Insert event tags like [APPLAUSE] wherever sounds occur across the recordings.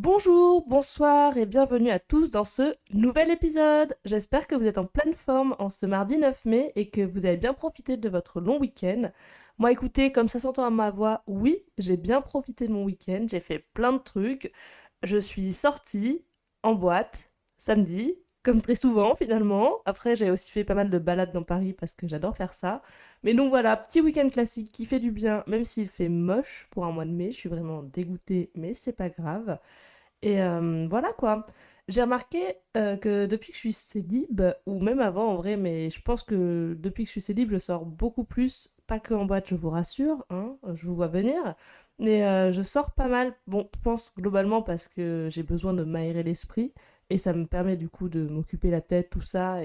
Bonjour, bonsoir et bienvenue à tous dans ce nouvel épisode. J'espère que vous êtes en pleine forme en ce mardi 9 mai et que vous avez bien profité de votre long week-end. Moi écoutez, comme ça s'entend à ma voix, oui, j'ai bien profité de mon week-end, j'ai fait plein de trucs. Je suis sortie en boîte samedi, comme très souvent finalement. Après, j'ai aussi fait pas mal de balades dans Paris parce que j'adore faire ça. Mais donc voilà, petit week-end classique qui fait du bien, même s'il fait moche pour un mois de mai. Je suis vraiment dégoûtée, mais c'est pas grave. Et euh, voilà quoi. J'ai remarqué euh, que depuis que je suis célib, ou même avant en vrai, mais je pense que depuis que je suis célib, je sors beaucoup plus, pas que en boîte, je vous rassure, hein, je vous vois venir, mais euh, je sors pas mal. Bon, je pense globalement parce que j'ai besoin de m'aérer l'esprit, et ça me permet du coup de m'occuper la tête, tout ça,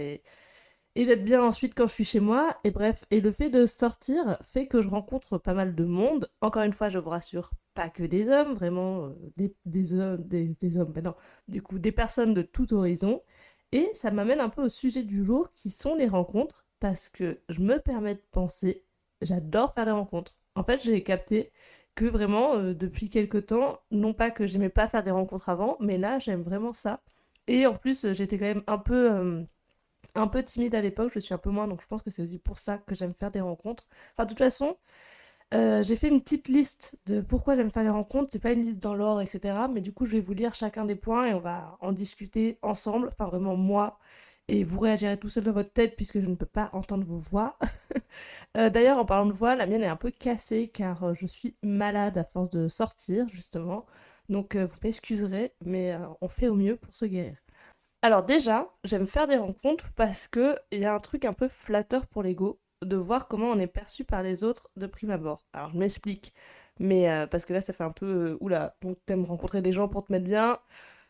et d'être bien ensuite quand je suis chez moi. Et bref, et le fait de sortir fait que je rencontre pas mal de monde. Encore une fois, je vous rassure, pas que des hommes, vraiment euh, des, des, hommes, des, hommes, ben non, du coup des personnes de tout horizon. Et ça m'amène un peu au sujet du jour qui sont les rencontres parce que je me permets de penser, j'adore faire des rencontres. En fait, j'ai capté que vraiment euh, depuis quelques temps, non pas que j'aimais pas faire des rencontres avant, mais là j'aime vraiment ça. Et en plus, j'étais quand même un peu euh, un peu timide à l'époque, je suis un peu moins, donc je pense que c'est aussi pour ça que j'aime faire des rencontres. Enfin, de toute façon, euh, j'ai fait une petite liste de pourquoi j'aime faire les rencontres. C'est pas une liste dans l'ordre, etc. Mais du coup, je vais vous lire chacun des points et on va en discuter ensemble. Enfin, vraiment moi. Et vous réagirez tout seul dans votre tête puisque je ne peux pas entendre vos voix. [LAUGHS] Euh, d'ailleurs, en parlant de voix, la mienne est un peu cassée car euh, je suis malade à force de sortir, justement. Donc, vous m'excuserez, mais on fait au mieux pour se guérir. Alors déjà, j'aime faire des rencontres parce que il y a un truc un peu flatteur pour l'ego de voir comment on est perçu par les autres de prime abord. Alors je m'explique, mais euh, parce que là ça fait un peu euh, oula, donc t'aimes rencontrer des gens pour te mettre bien.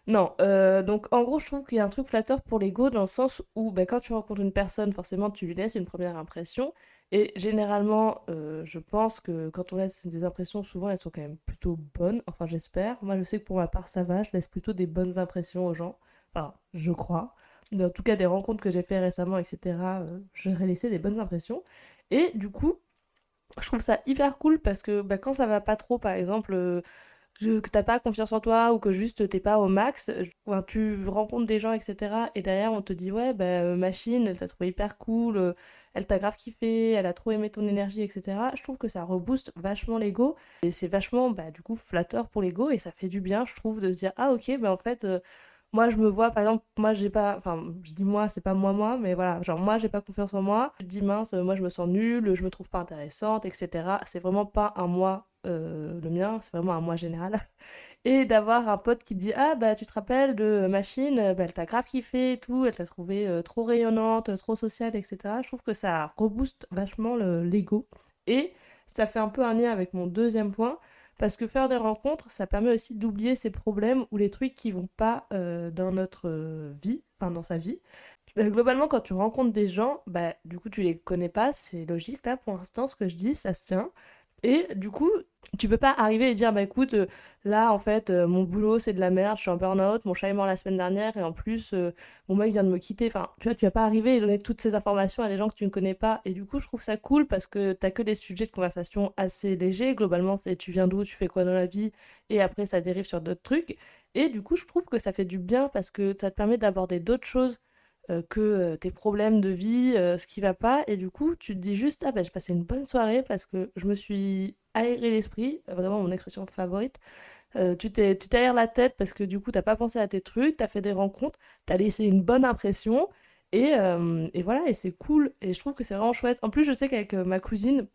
Non, euh, donc en gros je trouve qu'il y a un truc flatteur pour l'ego dans le sens où ben, quand tu rencontres une personne, forcément tu lui laisses une première impression. Et généralement, je pense que quand on laisse des impressions, souvent elles sont quand même plutôt bonnes. Enfin j'espère. Moi je sais que pour ma part ça va, je laisse plutôt des bonnes impressions aux gens. Enfin, je crois. En tout cas, des rencontres que j'ai fait récemment, etc., euh, j'aurais laissé des bonnes impressions. Et du coup, je trouve ça hyper cool parce que bah, quand ça va pas trop, par exemple, euh, que t'as pas confiance en toi ou que juste t'es pas au max, tu rencontres des gens, etc. Et derrière, on te dit, ouais, bah, euh, machine, elle t'a trouvé hyper cool, elle t'a grave kiffé, elle a trop aimé ton énergie, etc. Je trouve que ça rebooste vachement l'ego. Et c'est vachement, bah, du coup, flatteur pour l'ego et ça fait du bien, je trouve, de se dire, ah ok, bah en fait moi je me vois par exemple moi j'ai pas enfin je dis moi c'est pas moi moi mais voilà genre moi j'ai pas confiance en moi. Je dis mince moi je me sens nulle je me trouve pas intéressante etc c'est vraiment pas un moi euh, le mien c'est vraiment un moi général. [LAUGHS] Et d'avoir un pote qui dit ah bah tu te rappelles de machine bah, elle t'a grave kiffé et tout elle t'a trouvé euh, trop rayonnante trop sociale etc je trouve que ça rebooste vachement l'ego. Et ça fait un peu un lien avec mon deuxième point parce que faire des rencontres, ça permet aussi d'oublier ses problèmes ou les trucs qui vont pas euh, dans notre euh, vie, enfin dans sa vie. Euh, globalement, quand tu rencontres des gens, bah, du coup, tu les connais pas, c'est logique. Là, pour l'instant, ce que je dis, ça se tient. Et du coup, tu peux pas arriver et dire, bah écoute, euh, là, en fait, euh, mon boulot, c'est de la merde, je suis en burn-out, mon chat est mort la semaine dernière, et en plus, euh, mon mec vient de me quitter. Enfin, tu vois, tu vas pas arriver et donner toutes ces informations à des gens que tu ne connais pas. Et du coup, je trouve ça cool parce que t'as que des sujets de conversation assez légers. Globalement, c'est tu viens d'où, tu fais quoi dans la vie, et après, ça dérive sur d'autres trucs. Et du coup, je trouve que ça fait du bien parce que ça te permet d'aborder d'autres choses que euh, tes problèmes de vie, euh, ce qui va pas, et du coup, tu te dis juste, ah ben, j'ai passé une bonne soirée parce que je me suis aéré l'esprit, vraiment mon expression favorite. tu t'es, tu t'aères la tête parce que du coup, t'as pas pensé à tes trucs, t'as fait des rencontres, t'as laissé une bonne impression, et, et voilà, et c'est cool, et je trouve que c'est vraiment chouette. En plus, je sais qu'avec ma cousine,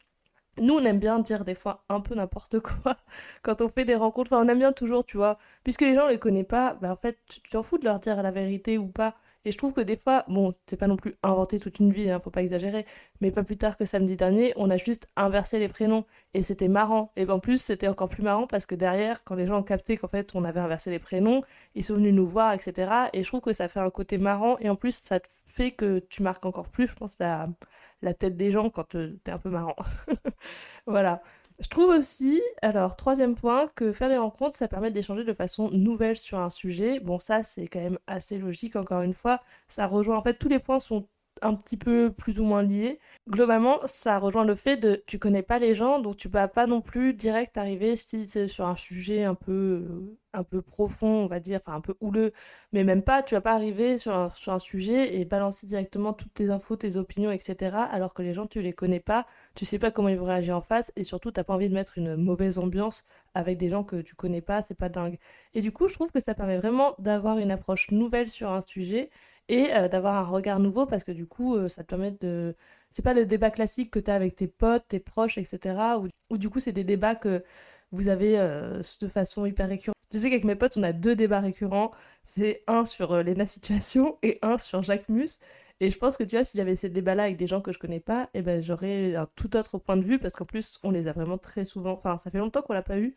nous, on aime bien dire des fois un peu n'importe [LAUGHS] quoi quand on fait des rencontres. Enfin, on aime bien toujours, tu vois. Puisque les gens ne les connaissent pas, bah, en fait, tu t'en fous de leur dire la vérité ou pas. Et je trouve que des fois, bon, c'est pas non plus inventé toute une vie, hein, faut pas exagérer, mais pas plus tard que samedi dernier, on a juste inversé les prénoms et c'était marrant. Et en plus, c'était encore plus marrant parce que derrière, quand les gens ont capté qu'en fait on avait inversé les prénoms, ils sont venus nous voir, etc. Et je trouve que ça fait un côté marrant et en plus, ça fait que tu marques encore plus, je pense, la, la tête des gens quand euh, t'es un peu marrant. [LAUGHS] voilà. Je trouve aussi, alors troisième point, que faire des rencontres, ça permet d'échanger de façon nouvelle sur un sujet. Bon, ça, c'est quand même assez logique, encore une fois. Ça rejoint, en fait, tous les points sont un petit peu plus ou moins liés. Globalement, ça rejoint le fait de tu connais pas les gens, donc tu vas pas non plus direct arriver si c'est sur un sujet un peu, un peu profond, on va dire, enfin un peu houleux, mais même pas, tu vas pas arriver sur un, sur un sujet et balancer directement toutes tes infos, tes opinions, etc. Alors que les gens, tu les connais pas, tu sais pas comment ils vont réagir en face, et surtout, t'as pas envie de mettre une mauvaise ambiance avec des gens que tu connais pas, c'est pas dingue. Et du coup, je trouve que ça permet vraiment d'avoir une approche nouvelle sur un sujet et euh, d'avoir un regard nouveau parce que du coup, euh, ça te permet de... C'est pas le débat classique que tu as avec tes potes, tes proches, etc. Ou, du coup, c'est des débats que vous avez euh, de façon hyper récurrente. Je sais qu'avec mes potes, on a deux débats récurrents. C'est un sur Lena [LAUGHS] Situation et un sur Jacques Mus. Et je pense que tu vois, si j'avais ces débats-là avec des gens que je connais pas, eh ben, j'aurais un tout autre point de vue parce qu'en plus, on les a vraiment très souvent. Enfin, ça fait longtemps qu'on l'a pas eu,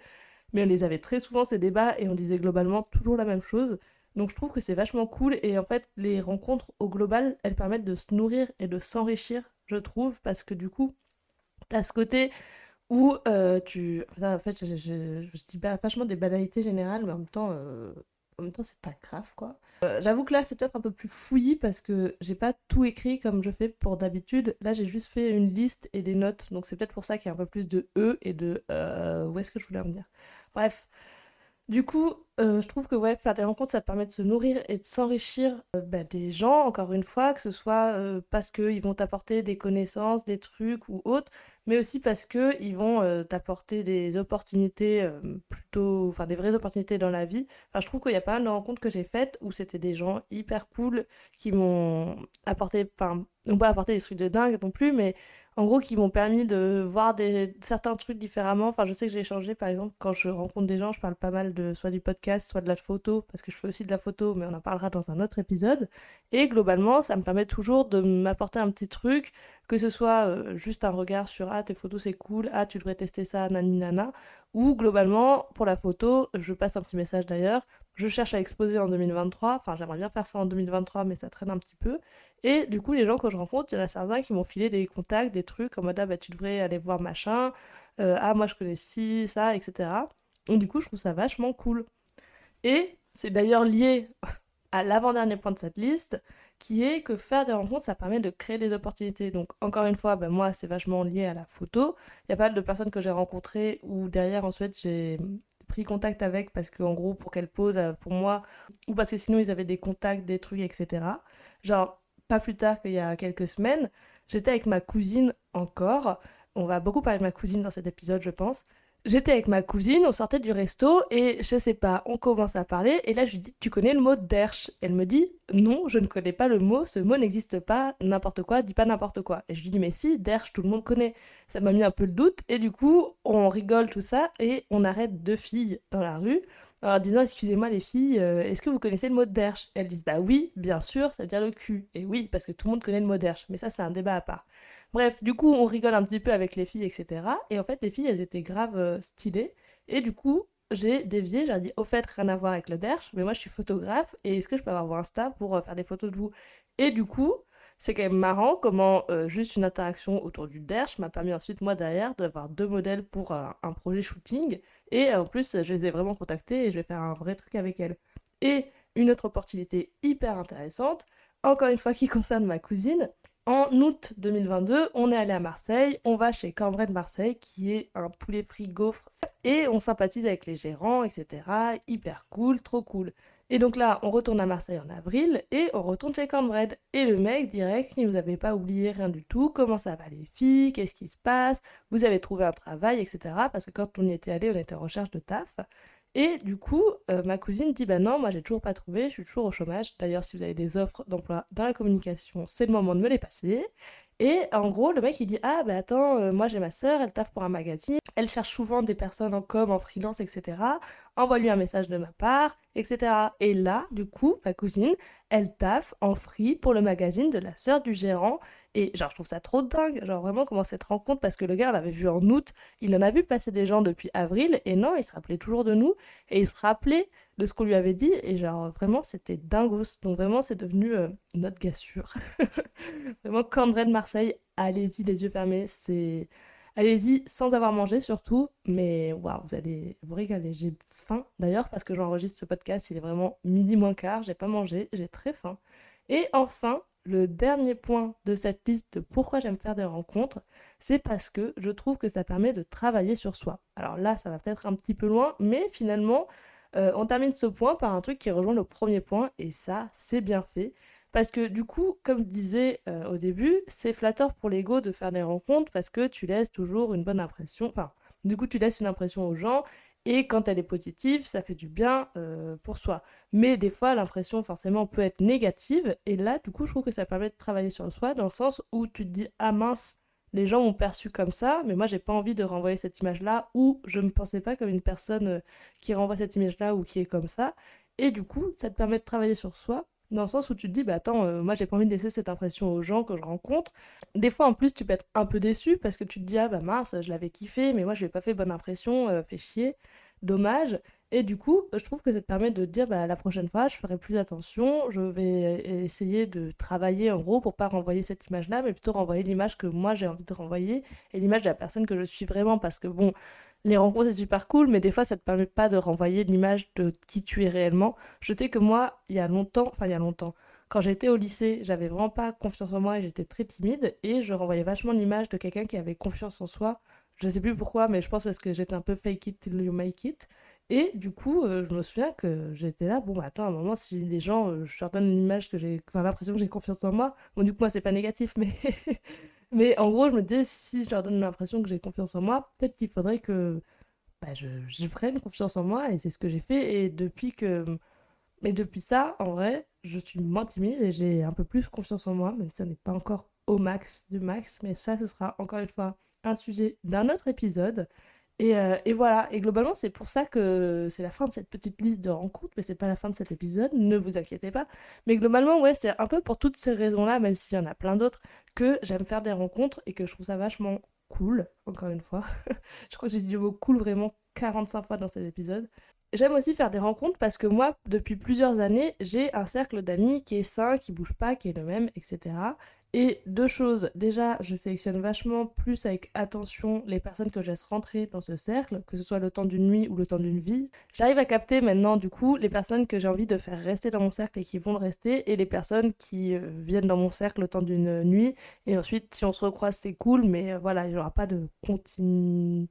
mais on les avait très souvent ces débats et on disait globalement toujours la même chose. Donc je trouve que c'est vachement cool et en fait les rencontres au global, elles permettent de se nourrir et de s'enrichir, je trouve, parce que du coup, t'as ce côté où euh, tu... en fait, je, dis vachement des banalités générales, mais en même temps, euh, en même temps c'est pas grave, quoi. Euh, j'avoue que là, c'est peut-être un peu plus fouillis parce que j'ai pas tout écrit comme je fais pour d'habitude. Là, j'ai juste fait une liste et des notes, donc c'est peut-être pour ça qu'il y a un peu plus de E et de... où est-ce que je voulais en venir Bref. Du coup, euh, je trouve que ouais, faire des rencontres, ça permet de se nourrir et de s'enrichir euh, bah, des gens, encore une fois, que ce soit euh, parce qu'ils vont t'apporter des connaissances, des trucs ou autres, mais aussi parce qu'ils vont t'apporter des opportunités plutôt, enfin des vraies opportunités dans la vie. Enfin, je trouve qu'il y a pas mal de rencontres que j'ai faites où c'était des gens hyper cool qui m'ont apporté, enfin, n'ont pas apporté des trucs de dingue non plus, mais en gros, qui m'ont permis de voir des, certains trucs différemment. Enfin, je sais que j'ai changé, par exemple, quand je rencontre des gens, je parle pas mal de soit du podcast, soit de la photo, parce que je fais aussi de la photo, mais on en parlera dans un autre épisode. Et globalement, ça me permet toujours de m'apporter un petit truc, que ce soit euh, juste un regard sur Ah, tes photos c'est cool, Ah, tu devrais tester ça, nani nana, ou globalement, pour la photo, je passe un petit message d'ailleurs, je cherche à exposer en 2023, enfin j'aimerais bien faire ça en 2023, mais ça traîne un petit peu. Et du coup, les gens que je rencontre, il y en a certains qui m'ont filé des contacts, des trucs en mode ah bah tu devrais aller voir machin, euh, ah moi je connais ci, ça, etc. Et du coup, je trouve ça vachement cool. Et c'est d'ailleurs lié à l'avant-dernier point de cette liste, qui est que faire des rencontres, ça permet de créer des opportunités. Donc encore une fois, ben, moi, c'est vachement lié à la photo. Il y a pas mal de personnes que j'ai rencontrées où derrière, ensuite, j'ai pris contact avec parce qu'en gros, pour qu'elles posent euh, pour moi, ou parce que sinon, ils avaient des contacts, des trucs, etc. Genre, pas plus tard qu'il y a quelques semaines, j'étais avec ma cousine encore. On va beaucoup parler de ma cousine dans cet épisode, je pense. J'étais avec ma cousine, on sortait du resto et je sais pas, on commence à parler et là je lui dis Tu connais le mot derche? Elle me dit Non, je ne connais pas le mot, ce mot n'existe pas, n'importe quoi, dis pas n'importe quoi. Et je lui dis Mais si, derche, tout le monde connaît. Ça m'a mis un peu le doute et du coup, on rigole tout ça et on arrête deux filles dans la rue en disant Excusez-moi les filles, euh, est-ce que vous connaissez le mot derche? Elles disent Bah oui, bien sûr, ça veut dire le cul. Et oui, parce que tout le monde connaît le mot derche, mais ça c'est un débat à part. Bref, du coup, on rigole un petit peu avec les filles, etc. Et en fait, les filles, elles étaient grave euh, stylées. Et du coup, j'ai dévié, j'ai dit, au fait, rien à voir avec le derche, mais moi, je suis photographe, et est-ce que je peux avoir vos Insta pour euh, faire des photos de vous? Et du coup, c'est quand même marrant comment juste une interaction autour du derche m'a permis ensuite, moi, derrière, d'avoir deux modèles pour un projet shooting. Et en plus, je les ai vraiment contactés et je vais faire un vrai truc avec elles. Et une autre opportunité hyper intéressante, encore une fois qui concerne ma cousine, en août 2022, on est allé à Marseille, on va chez Cambrai Marseille, qui est un poulet frit gaufre, et on sympathise avec les gérants, etc. Hyper cool, trop cool. Et donc là, on retourne à Marseille en avril et on retourne chez Cornbread. Et le mec direct, il nous avait pas oublié rien du tout. Comment ça va les filles? Qu'est-ce qui se passe? Vous avez trouvé un travail, etc. Parce que quand on y était allé, on était en recherche de taf. Et du coup, euh, ma cousine dit Bah non, moi j'ai toujours pas trouvé, je suis toujours au chômage. D'ailleurs, si vous avez des offres d'emploi dans la communication, c'est le moment de me les passer. Et en gros, le mec il dit Ah bah attends, euh, moi j'ai ma soeur, elle taffe pour un magazine, elle cherche souvent des personnes en com, en freelance, etc. Envoie-lui un message de ma part, etc. Et là, du coup, ma cousine, elle taffe en free pour le magazine de la sœur du gérant et genre, je trouve ça trop dingue, genre vraiment comment cette rencontre, parce que le gars l'avait vu en août, il en a vu passer des gens depuis avril, et non, il se rappelait toujours de nous, et il se rappelait de ce qu'on lui avait dit, et genre vraiment c'était dingos. Donc vraiment c'est devenu euh, notre gars sûr. [LAUGHS] vraiment, Cambrai de Marseille, allez-y les yeux fermés, c'est... Allez-y sans avoir mangé surtout, mais waouh, vous allez vous régaler. J'ai faim d'ailleurs parce que j'enregistre ce podcast, il est vraiment midi moins quart, j'ai pas mangé, j'ai très faim. Et enfin, le dernier point de cette liste de pourquoi j'aime faire des rencontres, c'est parce que je trouve que ça permet de travailler sur soi. Alors là, ça va peut-être un petit peu loin, mais finalement, euh, on termine ce point par un truc qui rejoint le premier point, et ça, c'est bien fait. Parce que du coup, comme je disais euh, au début, c'est flatteur pour l'ego de faire des rencontres parce que tu laisses toujours une bonne impression. Enfin, du coup, tu laisses une impression aux gens et quand elle est positive, ça fait du bien euh, pour soi. Mais des fois, l'impression forcément peut être négative. Et là, du coup, je trouve que ça permet de travailler sur soi dans le sens où tu te dis Ah mince, les gens m'ont perçu comme ça, mais moi, j'ai pas envie de renvoyer cette image-là ou je ne me pensais pas comme une personne euh, qui renvoie cette image-là ou qui est comme ça. Et du coup, ça te permet de travailler sur soi dans le sens où tu te dis, bah attends, euh, moi j'ai pas envie de laisser cette impression aux gens que je rencontre. Des fois en plus, tu peux être un peu déçu parce que tu te dis, ah bah mince, je l'avais kiffé, mais moi je lui pas fait bonne impression, euh, fait chier, dommage. Et du coup, je trouve que ça te permet de te dire, bah la prochaine fois, je ferai plus attention, je vais essayer de travailler en gros pour pas renvoyer cette image-là, mais plutôt renvoyer l'image que moi j'ai envie de renvoyer et l'image de la personne que je suis vraiment parce que bon les rencontres, c'est super cool, mais des fois, ça te permet pas de renvoyer l'image de qui tu es réellement. Je sais que moi, il y a longtemps, enfin, il y a longtemps, quand j'étais au lycée, j'avais vraiment pas confiance en moi et j'étais très timide et je renvoyais vachement l'image de quelqu'un qui avait confiance en soi. Je sais plus pourquoi, mais je pense parce que j'étais un peu fake it till you make it. Et du coup, euh, je me souviens que j'étais là, bon, bah, attends, à un moment, si les gens, euh, je leur donne l'image que j'ai, enfin, l'impression que j'ai confiance en moi, bon, du coup, moi, c'est pas négatif, mais [LAUGHS] Mais en gros, je me dis, si je leur donne l'impression que j'ai confiance en moi, peut-être qu'il faudrait que bah, je, prenne confiance en moi, et c'est ce que j'ai fait. Et depuis que. Mais depuis ça, en vrai, je suis moins timide et j'ai un peu plus confiance en moi, même si ça n'est pas encore au max du max. Mais ça, ce sera encore une fois un sujet d'un autre épisode. Euh, et, voilà, et globalement, c'est pour ça que c'est la fin de cette petite liste de rencontres, mais c'est pas la fin de cet épisode, ne vous inquiétez pas. Mais globalement, ouais, c'est un peu pour toutes ces raisons-là, même s'il y en a plein d'autres, que j'aime faire des rencontres et que je trouve ça vachement cool, encore une fois. [LAUGHS] je crois que j'ai dit le mot cool vraiment 45 fois dans cet épisode. J'aime aussi faire des rencontres parce que moi, depuis plusieurs années, j'ai un cercle d'amis qui est sain, qui bouge pas, qui est le même, etc. Et deux choses, déjà, je sélectionne vachement plus avec attention les personnes que je laisse rentrer dans ce cercle, que ce soit le temps d'une nuit ou le temps d'une vie. J'arrive à capter maintenant, du coup, les personnes que j'ai envie de faire rester dans mon cercle et qui vont le rester, et les personnes qui euh, viennent dans mon cercle le temps d'une nuit. Et ensuite, si on se recroise, c'est cool, mais euh, voilà, il n'y aura pas de continu...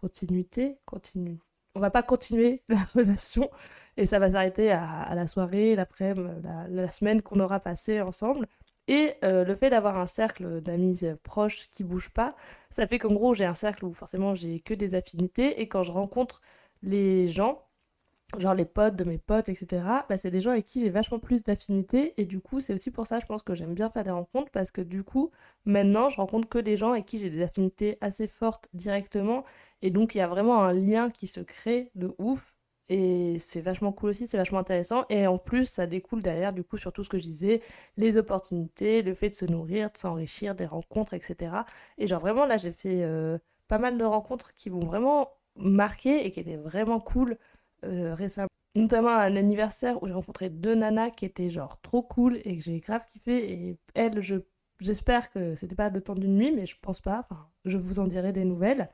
continuité. Continu... On va pas continuer [LAUGHS] la relation, et ça va s'arrêter à, la soirée, l'après-midi, la, la semaine qu'on aura passée ensemble. Et euh, le fait d'avoir un cercle d'amis euh, proches qui bouge pas, ça fait qu'en gros, j'ai un cercle où forcément j'ai que des affinités. Et quand je rencontre les gens, genre les potes de mes potes, etc., bah, c'est des gens avec qui j'ai vachement plus d'affinités. Et du coup, c'est aussi pour ça, je pense que j'aime bien faire des rencontres parce que du coup, maintenant, je rencontre que des gens avec qui j'ai des affinités assez fortes directement. Et donc, il y a vraiment un lien qui se crée de ouf. Et c'est vachement cool aussi, c'est vachement intéressant. Et en plus, ça découle derrière, du coup, sur tout ce que je disais, les opportunités, le fait de se nourrir, de s'enrichir, des rencontres, etc. Et genre, vraiment, là, j'ai fait euh, pas mal de rencontres qui m'ont vraiment marqué et qui étaient vraiment cool euh, récemment. Notamment à un anniversaire où j'ai rencontré deux nanas qui étaient genre trop cool et que j'ai grave kiffé. Et elles, je, j'espère que c'était pas le temps d'une nuit, mais je pense pas. Enfin, je vous en dirai des nouvelles.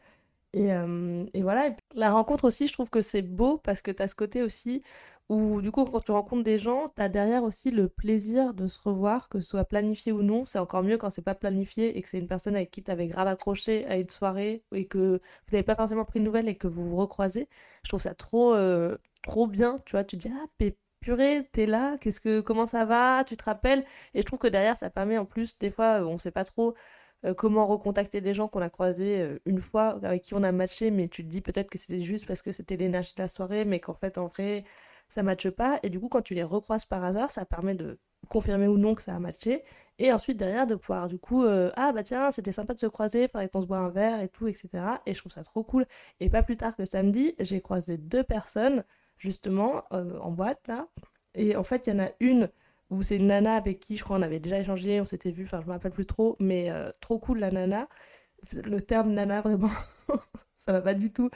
Et, euh, et, voilà. La rencontre aussi, je trouve que c'est beau parce que tu as ce côté aussi où, du coup, quand tu rencontres des gens, tu as derrière aussi le plaisir de se revoir, que ce soit planifié ou non. C'est encore mieux quand c'est pas planifié et que c'est une personne avec qui tu avais grave accroché à une soirée et que vous n'avez pas forcément pris de nouvelles et que vous vous recroisez. Je trouve ça trop, euh, trop bien. Tu vois, tu dis, ah, purée, t'es là, qu'est-ce que, comment ça va, tu te rappelles? Et je trouve que derrière, ça permet en plus, des fois, on sait pas trop euh, comment recontacter des gens qu'on a croisés euh, une fois, avec qui on a matché, mais tu te dis peut-être que c'était juste parce que c'était l'énergie de la soirée, mais qu'en fait, en vrai, ça matche pas. Et du coup, quand tu les recroises par hasard, ça permet de confirmer ou non que ça a matché. Et ensuite, derrière, de pouvoir, du coup, euh, ah bah tiens, c'était sympa de se croiser, faudrait qu'on se boit un verre et tout, etc. Et je trouve ça trop cool. Et pas plus tard que samedi, j'ai croisé deux personnes, justement, en boîte, là. Et en fait, il y en a une où c'est une nana avec qui je crois on avait déjà échangé, on s'était vu, enfin je me rappelle plus trop, mais euh, trop cool la nana. Le terme nana vraiment, [LAUGHS] ça va pas du tout.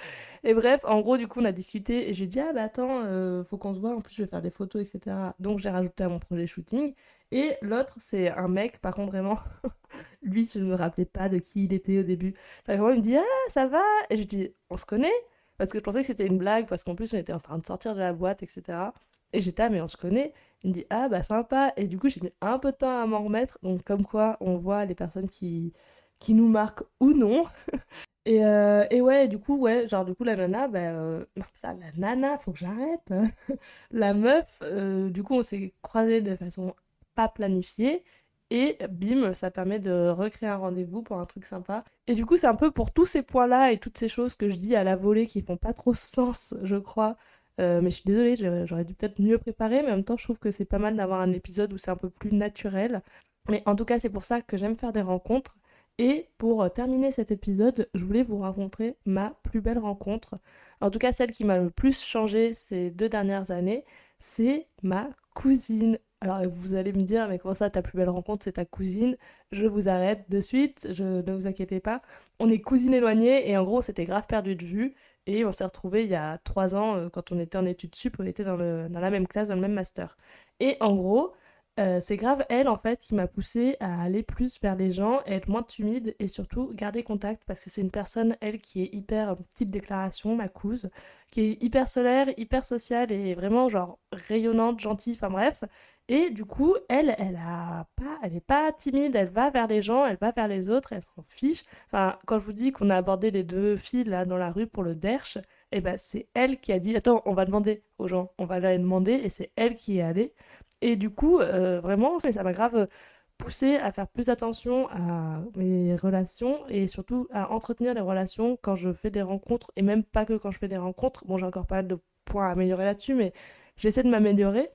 Et bref, en gros du coup on a discuté et j'ai dit ah bah attends, euh, faut qu'on se voit, en plus je vais faire des photos, etc. Donc j'ai rajouté à mon projet shooting. Et l'autre c'est un mec, par contre vraiment, [LAUGHS] lui je ne me rappelais pas de qui il était au début. Vraiment il me dit ah ça va? Et je dis on se connaît? Parce que je pensais que c'était une blague parce qu'en plus on était en train de sortir de la boîte, etc. Et j'étais, ah, mais on se connaît. Il me dit ah bah sympa et du coup j'ai mis un peu de temps à m'en remettre donc comme quoi on voit les personnes qui qui nous marquent ou non. [LAUGHS] et, euh, et ouais du coup ouais genre du coup la nana bah euh, non ça la nana faut que j'arrête. [LAUGHS] la meuf euh, du coup on s'est croisés de façon pas planifiée et bim, ça permet de recréer un rendez-vous pour un truc sympa. Et du coup, c'est un peu pour tous ces points-là et toutes ces choses que je dis à la volée qui font pas trop sens, je crois. Euh, mais je suis désolée, j'aurais dû peut-être mieux préparer, mais en même temps, je trouve que c'est pas mal d'avoir un épisode où c'est un peu plus naturel. Mais en tout cas, c'est pour ça que j'aime faire des rencontres. Et pour euh, terminer cet épisode, je voulais vous raconter ma plus belle rencontre. En tout cas, celle qui m'a le plus changé ces deux dernières années, c'est ma cousine. Alors vous allez me dire, mais comment ça, ta plus belle rencontre, c'est ta cousine? Je vous arrête de suite, je, ne vous inquiétez pas. On est cousines éloignées et en gros, c'était grave perdu de vue. Et on s'est retrouvés il y a trois ans, euh, quand on était en études sup, on était dans, le, dans la même classe, dans le même master. Et en gros, euh, c'est grave elle en fait qui m'a poussé à aller plus vers les gens, être moins timide et surtout garder contact parce que c'est une personne elle qui est hyper petite déclaration, ma couse, qui est hyper solaire, hyper sociale et vraiment genre rayonnante, gentille, enfin bref. Et du coup, elle, elle a pas, elle est pas timide, elle va vers les gens, elle va vers les autres, elle s'en fiche. Enfin, quand je vous dis qu'on a abordé les deux filles là dans la rue pour le derche, et eh ben c'est elle qui a dit attends, on va demander aux gens, on va aller demander et c'est elle qui est allée. Et du coup, euh, vraiment, ça m'a grave poussé à faire plus attention à mes relations et surtout à entretenir les relations quand je fais des rencontres et même pas que quand je fais des rencontres. Bon, j'ai encore pas mal de points à améliorer là-dessus, mais j'essaie de m'améliorer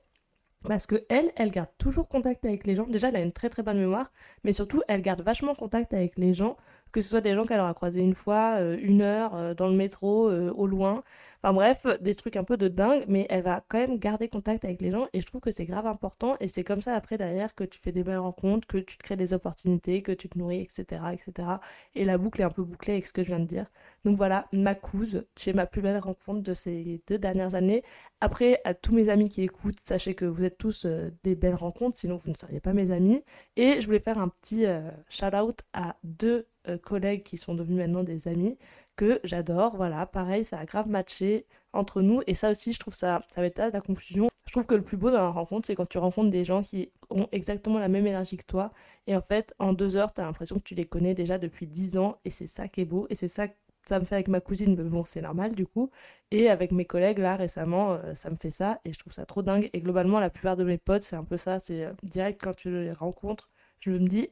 parce que elle, elle garde toujours contact avec les gens. Déjà, elle a une très très bonne mémoire, mais surtout, elle garde vachement contact avec les gens, que ce soit des gens qu'elle aura croisés une fois, euh, une heure, euh, dans le métro, au loin. Enfin bref, des trucs un peu de dingue, mais elle va quand même garder contact avec les gens et je trouve que c'est grave important et c'est comme ça après derrière que tu fais des belles rencontres, que tu te crées des opportunités, que tu te nourris, etc. etc. Et la boucle est un peu bouclée avec ce que je viens de dire. Donc voilà, ma couse, es ma plus belle rencontre de ces deux dernières années. Après, à tous mes amis qui écoutent, sachez que vous êtes tous euh, des belles rencontres, sinon vous ne seriez pas mes amis. Et je voulais faire un petit euh, shout-out à deux euh, collègues qui sont devenus maintenant des amis que j'adore. Voilà, pareil, ça a grave matché entre nous. Et ça aussi, je trouve ça, ça va être la conclusion. Je trouve que le plus beau dans la rencontre, c'est quand tu rencontres des gens qui ont exactement la même énergie que toi. Et en fait, en deux heures, tu as l'impression que tu les connais déjà depuis dix ans. Et c'est ça qui est beau. Et c'est ça que ça me fait avec ma cousine, mais bon, c'est normal du coup. Et avec mes collègues, là, récemment, euh, ça me fait ça. Et je trouve ça trop dingue. Et globalement, la plupart de mes potes, c'est un peu ça. C'est euh, direct quand tu les rencontres, je me dis,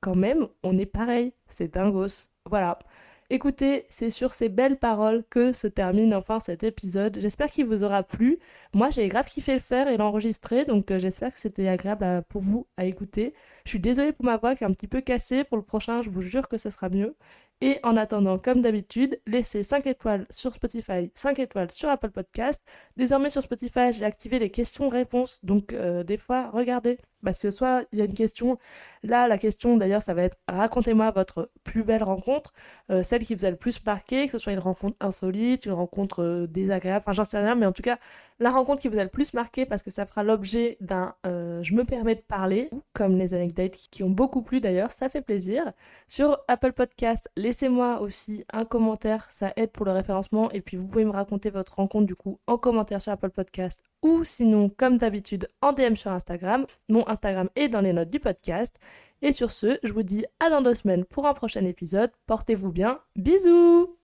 quand même, on est pareil. C'est dingos. Voilà. Écoutez, c'est sur ces belles paroles que se termine enfin cet épisode. J'espère qu'il vous aura plu. Moi, j'ai grave kiffé le faire et l'enregistrer, donc euh, j'espère que c'était agréable pour vous à écouter. Je suis désolée pour ma voix qui est un petit peu cassée. Pour le prochain, je vous jure que ce sera mieux. Et en attendant, comme d'habitude, laissez 5 étoiles sur Spotify, 5 étoiles sur Apple Podcast. Désormais sur Spotify, j'ai activé les questions-réponses. Donc euh, des fois, regardez. Parce que soit il y a une question, là la question d'ailleurs ça va être racontez-moi votre plus belle rencontre, euh, celle qui vous a le plus marqué, que ce soit une rencontre insolite, une rencontre euh, désagréable, enfin j'en sais rien, mais en tout cas la rencontre qui vous a le plus marqué parce que ça fera l'objet d'un je me permets de parler, comme les anecdotes qui ont beaucoup plu d'ailleurs, ça fait plaisir. Sur Apple Podcast, laissez-moi aussi un commentaire, ça aide pour le référencement et puis vous pouvez me raconter votre rencontre du coup en commentaire sur Apple Podcast ou sinon comme d'habitude en DM sur Instagram. Mon Instagram est dans les notes du podcast. Et sur ce, je vous dis à dans deux semaines pour un prochain épisode. Portez-vous bien. Bisous